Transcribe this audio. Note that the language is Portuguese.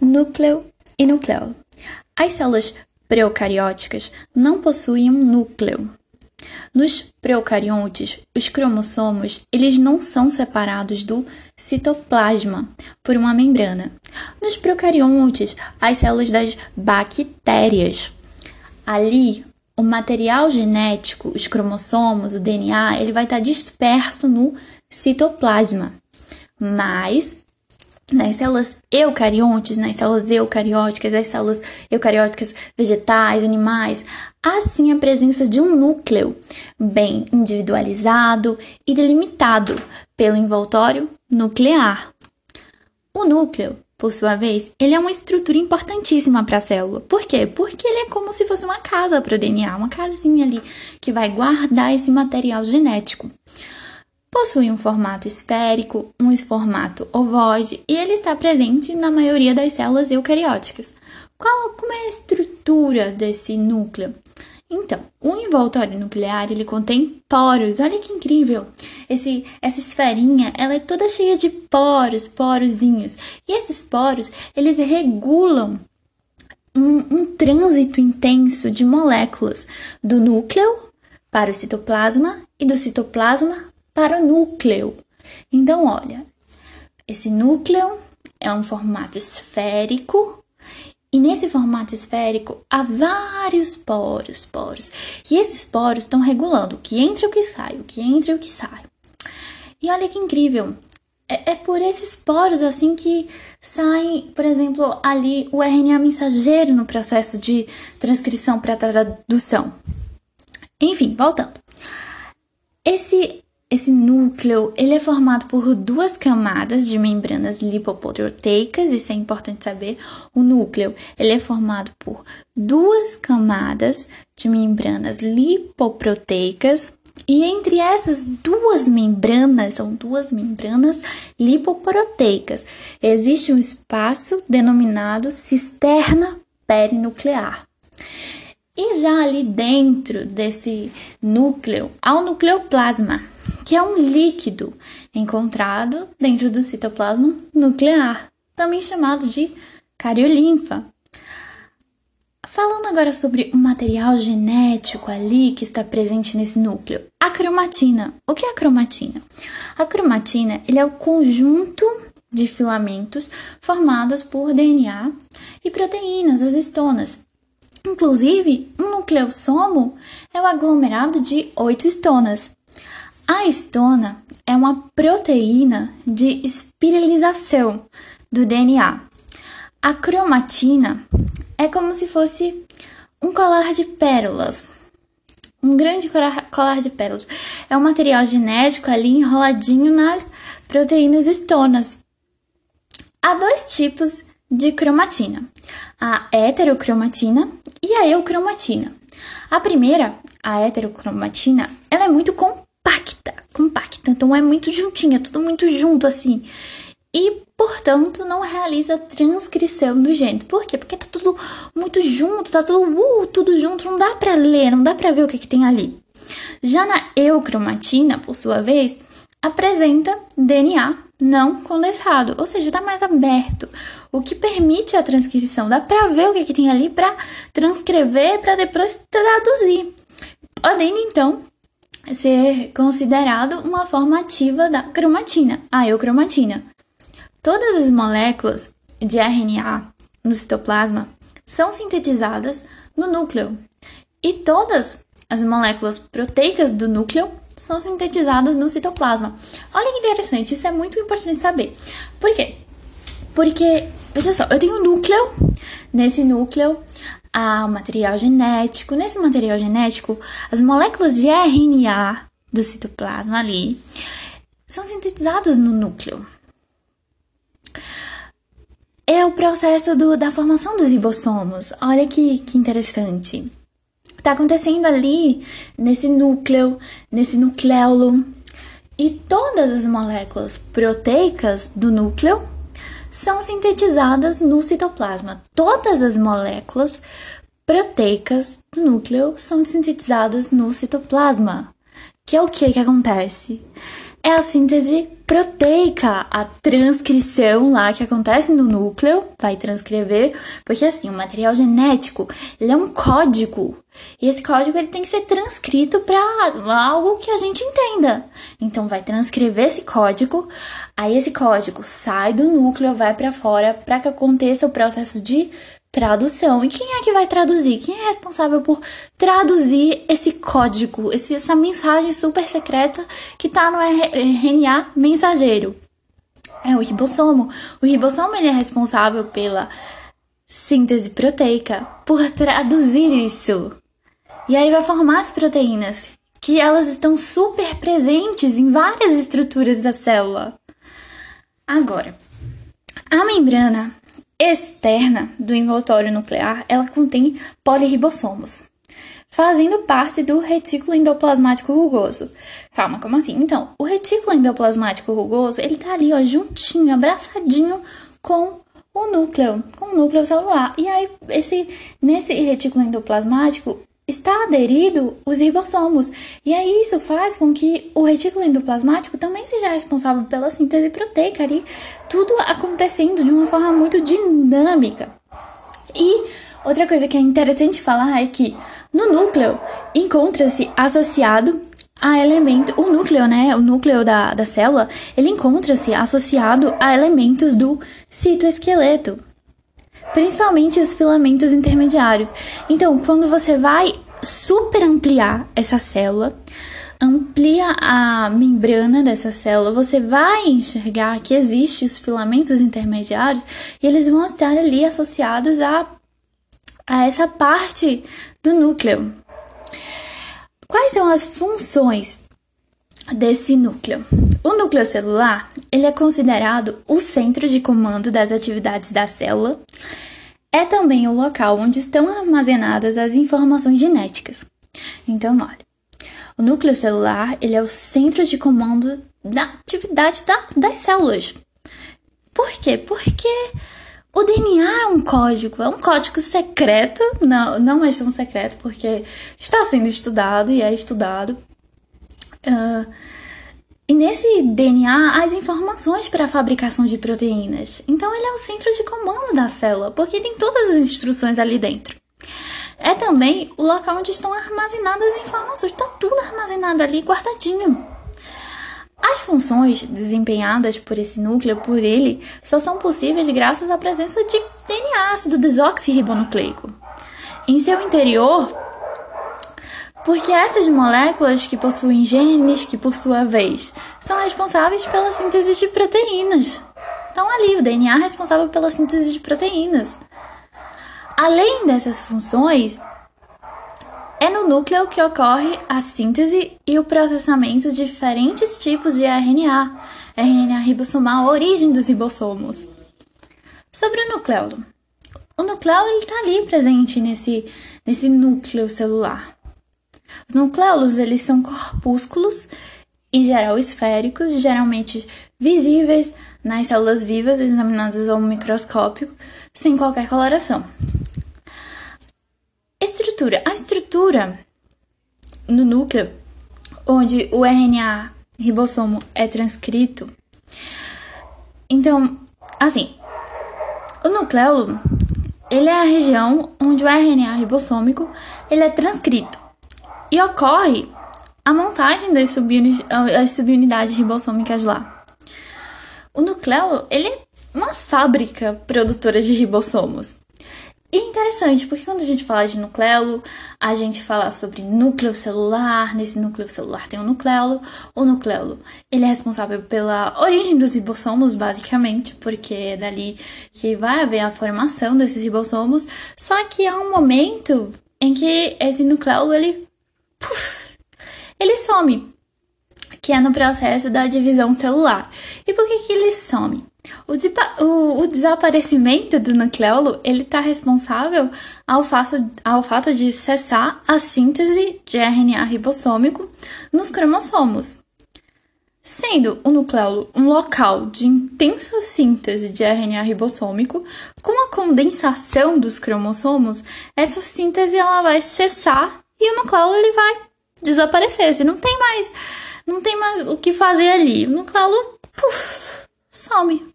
núcleo e nucleolo. As células procarioticas não possuem um núcleo. Nos procariontes, os cromossomos eles não são separados do citoplasma por uma membrana. Nos procariontes, as células das bactérias. Ali, o material genético, os cromossomos, o DNA, ele vai estar disperso no citoplasma. Mas nas células eucariontes, nas células eucarióticas, as células eucarióticas vegetais, animais, há sim a presença de um núcleo bem individualizado e delimitado pelo envoltório nuclear. O núcleo, por sua vez, ele é uma estrutura importantíssima para a célula. Por quê? Porque ele é como se fosse uma casa para o DNA, uma casinha ali que vai guardar esse material genético possui um formato esférico, um formato ovoide e ele está presente na maioria das células eucarióticas. Qual, como é a estrutura desse núcleo? Então, o envoltório nuclear ele contém poros. Olha que incrível! Esse, essa esferinha ela é toda cheia de poros, porozinhos. E esses poros eles regulam um, um trânsito intenso de moléculas do núcleo para o citoplasma e do citoplasma para o núcleo. Então, olha, esse núcleo é um formato esférico e nesse formato esférico há vários poros, poros. E esses poros estão regulando o que entra e o que sai, o que entra e o que sai. E olha que incrível! É, é por esses poros assim que sai, por exemplo, ali o RNA mensageiro no processo de transcrição para tradução. Enfim, voltando. Esse esse núcleo ele é formado por duas camadas de membranas lipoproteicas, isso é importante saber. O núcleo ele é formado por duas camadas de membranas lipoproteicas e entre essas duas membranas, são duas membranas lipoproteicas, existe um espaço denominado cisterna perinuclear. E já ali dentro desse núcleo há o nucleoplasma, que é um líquido encontrado dentro do citoplasma nuclear, também chamado de cariolinfa. Falando agora sobre o material genético ali que está presente nesse núcleo, a cromatina. O que é a cromatina? A cromatina ele é o conjunto de filamentos formados por DNA e proteínas, as estonas. Inclusive, um nucleossomo é o aglomerado de oito estonas. A estona é uma proteína de espiralização do DNA. A cromatina é como se fosse um colar de pérolas. Um grande colar de pérolas. É um material genético ali enroladinho nas proteínas estonas. Há dois tipos de cromatina: a heterocromatina e a eucromatina. A primeira, a heterocromatina, ela é muito complexa compacta, compacta. Então é muito juntinha, tudo muito junto assim. E, portanto, não realiza transcrição do gene. Por quê? Porque tá tudo muito junto, tá tudo, uh, tudo junto, não dá para ler, não dá para ver o que, que tem ali. Já na eucromatina, por sua vez, apresenta DNA não condensado, ou seja, está mais aberto, o que permite a transcrição. Dá para ver o que, que tem ali para transcrever, para depois traduzir. Podendo então ser considerado uma forma ativa da cromatina, a eucromatina. Todas as moléculas de RNA no citoplasma são sintetizadas no núcleo e todas as moléculas proteicas do núcleo são sintetizadas no citoplasma. Olha que interessante, isso é muito importante saber. Por quê? Porque, veja só, eu tenho um núcleo, nesse núcleo há material genético. Nesse material genético, as moléculas de RNA do citoplasma ali são sintetizadas no núcleo. É o processo do, da formação dos ribossomos. Olha que, que interessante. Está acontecendo ali nesse núcleo, nesse nucleolo. E todas as moléculas proteicas do núcleo são sintetizadas no citoplasma. Todas as moléculas proteicas do núcleo são sintetizadas no citoplasma. Que é o que que acontece? É a síntese proteica, a transcrição lá que acontece no núcleo, vai transcrever, porque assim, o material genético, ele é um código, e esse código ele tem que ser transcrito para algo que a gente entenda. Então vai transcrever esse código, aí esse código sai do núcleo, vai para fora para que aconteça o processo de tradução. E quem é que vai traduzir? Quem é responsável por traduzir esse código, essa mensagem super secreta que está no RNA mensageiro? É o ribossomo. O ribossomo ele é responsável pela síntese proteica, por traduzir isso. E aí vai formar as proteínas, que elas estão super presentes em várias estruturas da célula. Agora, a membrana externa do envoltório nuclear, ela contém poliribossomos, fazendo parte do retículo endoplasmático rugoso. Calma, como assim? Então, o retículo endoplasmático rugoso, ele tá ali, ó, juntinho, abraçadinho com o núcleo, com o núcleo celular. E aí, esse, nesse retículo endoplasmático, está aderido os ribossomos. E aí isso faz com que o retículo endoplasmático também seja responsável pela síntese proteica ali, tudo acontecendo de uma forma muito dinâmica. E outra coisa que é interessante falar é que no núcleo encontra-se associado a elemento, o núcleo, né, o núcleo da, da célula, ele encontra-se associado a elementos do citoesqueleto, principalmente os filamentos intermediários. Então, quando você vai super ampliar essa célula, amplia a membrana dessa célula, você vai enxergar que existem os filamentos intermediários e eles vão estar ali associados a, a essa parte do núcleo. Quais são as funções desse núcleo? O núcleo celular ele é considerado o centro de comando das atividades da célula é também o local onde estão armazenadas as informações genéticas. Então, olha, o núcleo celular ele é o centro de comando da atividade da, das células. Por quê? Porque o DNA é um código, é um código secreto, não, não é tão secreto porque está sendo estudado e é estudado. Uh, e nesse DNA as informações para a fabricação de proteínas. Então ele é o centro de comando da célula, porque tem todas as instruções ali dentro. É também o local onde estão armazenadas as informações, está tudo armazenado ali, guardadinho. As funções desempenhadas por esse núcleo, por ele, só são possíveis graças à presença de DNA, ácido desoxirribonucleico. Em seu interior, porque essas moléculas que possuem genes que, por sua vez, são responsáveis pela síntese de proteínas. Estão ali, o DNA é responsável pela síntese de proteínas. Além dessas funções, é no núcleo que ocorre a síntese e o processamento de diferentes tipos de RNA, RNA ribossomal, a origem dos ribossomos. Sobre o nucleolo. O nucleolo está ali presente nesse, nesse núcleo celular. Os nucleolos, eles são corpúsculos, em geral esféricos, geralmente visíveis nas células vivas examinadas ao microscópio, sem qualquer coloração. Estrutura. A estrutura no núcleo, onde o RNA ribossomo é transcrito. Então, assim, o nucleolo, ele é a região onde o RNA ribossômico ele é transcrito e ocorre a montagem das, subunidades ribossômicas lá. O nucleolo ele é uma fábrica produtora de ribossomos. E é interessante, porque quando a gente fala de nucleolo, a gente fala sobre núcleo celular, nesse núcleo celular tem um nucleolo. O nucleolo, ele é responsável pela origem dos ribossomos, basicamente, porque é dali que vai haver a formação desses ribossomos. Só que há um momento em que esse nucleolo, ele puff, ele some, que é no processo da divisão celular. E por que, que ele some? O, o, o desaparecimento do nucleolo ele está responsável ao fato, ao fato de cessar a síntese de RNA ribossômico nos cromossomos. Sendo o nucleolo um local de intensa síntese de RNA ribossômico, com a condensação dos cromossomos, essa síntese ela vai cessar e o nucleolo ele vai desaparecer. Se não tem mais não tem mais o que fazer ali. O nucleolo puf, some.